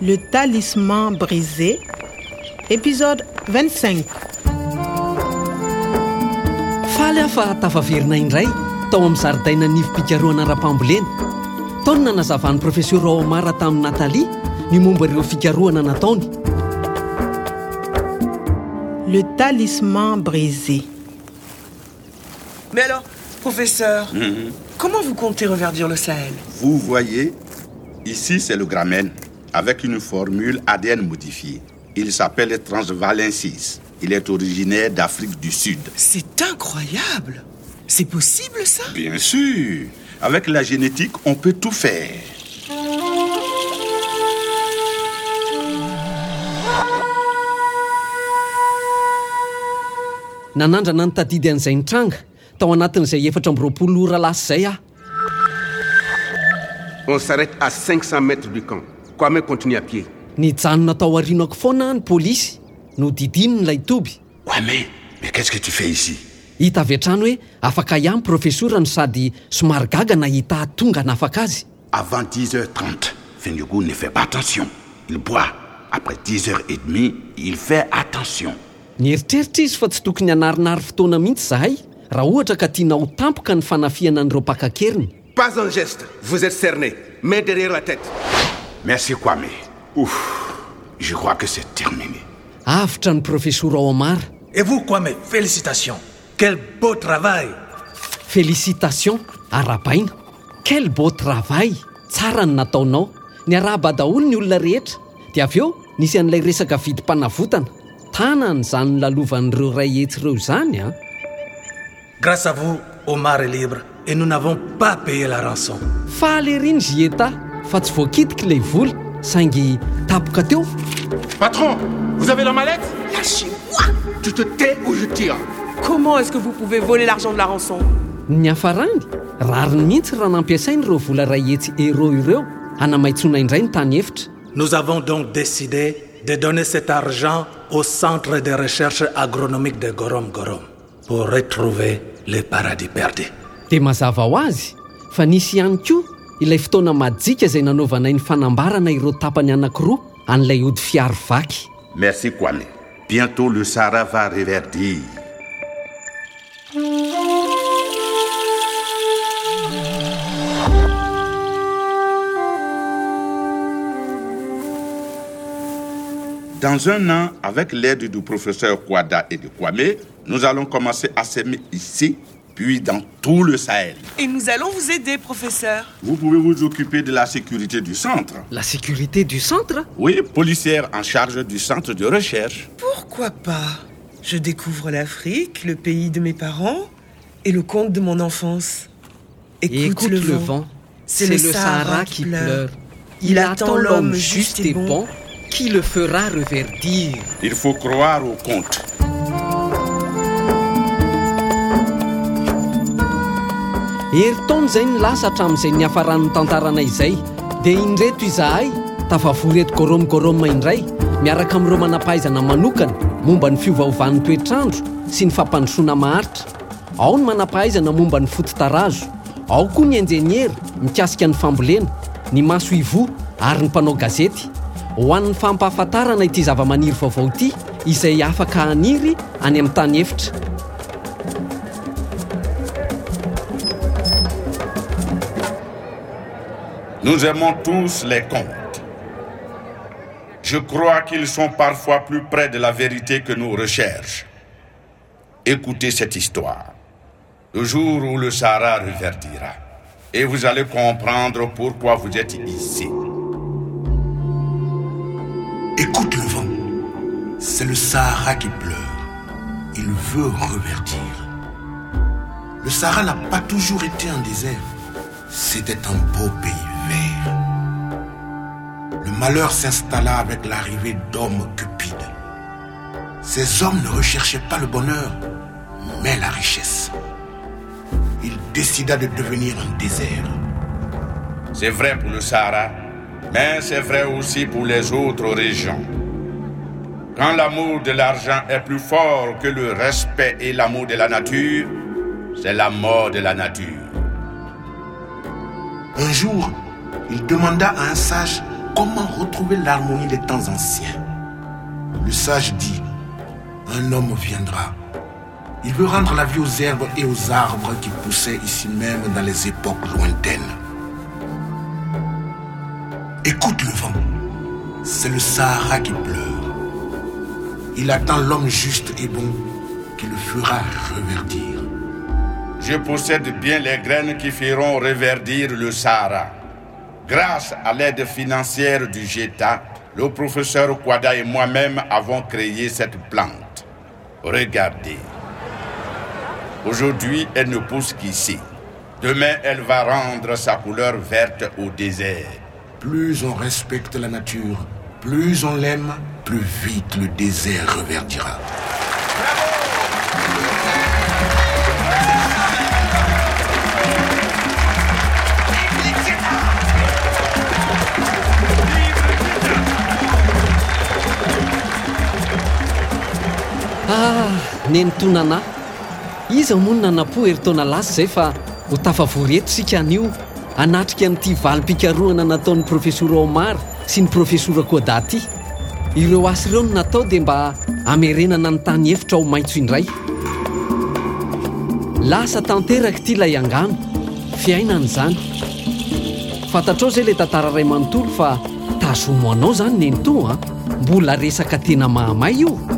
Le talisman brisé, épisode 25. faly aho fa tafaverina indray tao amin'ny zaridaina nivy-pikaroana ra-pamboleny taony nanazavahan'ny professeur omara tamin'ny natalia ny momba ireo fikaroana nataony Le talisman brisé. Mais alors, professeur, comment vous comptez reverdir le Sahel? Vous voyez, ici c'est le Gramène, avec une formule ADN modifiée. Il s'appelle Transvalensis. Il est originaire d'Afrique du Sud. C'est incroyable C'est possible ça? Bien sûr, avec la génétique, on peut tout faire. nanandrana ny tadidy an'izay nitranga tao anatin'izay efatra ambyroapolo ora lasy izay aho On s'arrête à 500 mètres du camp. Kwame continue à pied? nijanona tao arinako foana ny pôlisy no didiny ilay toby Ouais, mais, mais qu'est-ce que tu fais ici? Hita avy hoe afaka ihany sady somary gaga nahita tonga nafaka azy Avant 10h30, Fenyugu ne fait pas attention. Il boit. Après 10h30, il fait attention. nieritreritra izy fa tsy tokony hanarinary fotoana mihitsy zahay raha ohatra ka tampoka ny fanafiana n'ireo mpakakeriny Pas un geste. Vous êtes cerné. Main derrière la tête. Merci, Kwame. Ouf, je crois que c'est terminé. avitra ny professora omar Et vous, Kwame, félicitations. Quel beau travail. félicitation arabaina quel beau travail tsara ny nataonao ny arahaba daholo ny olona rehetra dia avy eo nisy an'ilay resaka vidim-panavotana tanany zany nlalovan'ireo ray etsireo izany a Grâce à vous, Omar est libre et nous n'avons pas payé la rançon. faly eriny zieta fa tsy voakitika ilay vola saingy tapoka teo Patron, vous avez la mallette? Lâchez-moi! Tu te tais ou je tire. Comment est-ce que vous pouvez voler l'argent de la rançon? Ny hafarany rariny mihitsy raha nampiasainy ireo vola ray etsy ero ireo hanamaitsona indray ny tany efitra Nous avons donc décidé de donner cet argent au centre de recherche agronomique de Gorom Gorom pour retrouver le paradis perdu. dia mazava ho azy fa nisy ihany koa ilay fotoana majika izay nanaovanay ny fanambarana ireo tapany anankiroa an'ilay ody fiary vaky Merci, Kwame. Bientôt, le Sahara va reverdir. Dans un an, avec l'aide du professeur Kwada et de Kwame, nous allons commencer à s'aimer ici, puis dans tout le Sahel. Et nous allons vous aider, professeur. Vous pouvez vous occuper de la sécurité du centre. la sécurité du centre? Oui, policière en charge du centre de recherche. Pourquoi pas? Je découvre l'Afrique, le pays de mes parents et le conte de mon enfance. Écoute, le, vent, c'est le Sahara qui pleure. Il attend l'homme juste et bon qui le fera reverdir. Il faut croire au conte. heritaona izay ny lasa hatramin'izay ny hafaran'ny tantarana izay. Dia indreto izahay tafavoreto gorômigorôma indray miaraka amin'ireo manampahaizana manokana momba ny fiovaovan'ny toetrandro sy ny fampandrosoana maharitra. Ao ny manampahaizana momba ny fototarazo ao koa ny enjeniera mikasika ny fambolena ny maso ivo ary ny mpanao gazety. Ho an'ny fampahafantarana ity zava-maniry vaovao ity izay afaka haniry any amin'ny tany efitra Nous aimons tous les contes. Je crois qu'ils sont parfois plus près de la vérité que nos recherches. Écoutez cette histoire. Le jour où le Sahara reverdira. Et vous allez comprendre pourquoi vous êtes ici. Écoute le vent. C'est le Sahara qui pleure. Il veut reverdir. Le Sahara n'a pas toujours été un désert. C'était un beau pays malheur s'installa avec l'arrivée d'hommes cupides. Ces hommes ne recherchaient pas le bonheur, mais la richesse. Il décida de devenir un désert. C'est vrai pour le Sahara, mais c'est vrai aussi pour les autres régions. Quand l'amour de l'argent est plus fort que le respect et l'amour de la nature, c'est la mort de la nature. Un jour, il demanda à un sage comment retrouver l'harmonie des temps anciens? Le sage dit, un homme viendra. Il veut rendre la vie aux herbes et aux arbres qui poussaient ici même dans les époques lointaines. Écoute le vent. C'est le Sahara qui pleure. Il attend l'homme juste et bon qui le fera reverdir. Je possède bien les graines qui feront reverdir le Sahara. Grâce à l'aide financière du GETA, le professeur Kwada et moi-même avons créé cette plante. Regardez. Aujourd'hui, elle ne pousse qu'ici. Demain, elle va rendre sa couleur verte au désert. Plus on respecte la nature, plus on l'aime, plus vite le désert reverdira. ah nenitonanahy iza mony nanam-po heritaona lasy izay fa ho tafavory eto sika anio. Anatrika amin'ity valim-pikaroana nataon'ny profesora omara sy ny profesora koda ty ireo asy ireo no natao dia mba hamerenana ny tany efitra ho maintso indray. Lasa tanteraka ity ilay angano. Fiainany izany. Fantatrao izay ilay tantara ray manontolo fa tazomo anao izany a ah. mbola resaka tena mahamay io.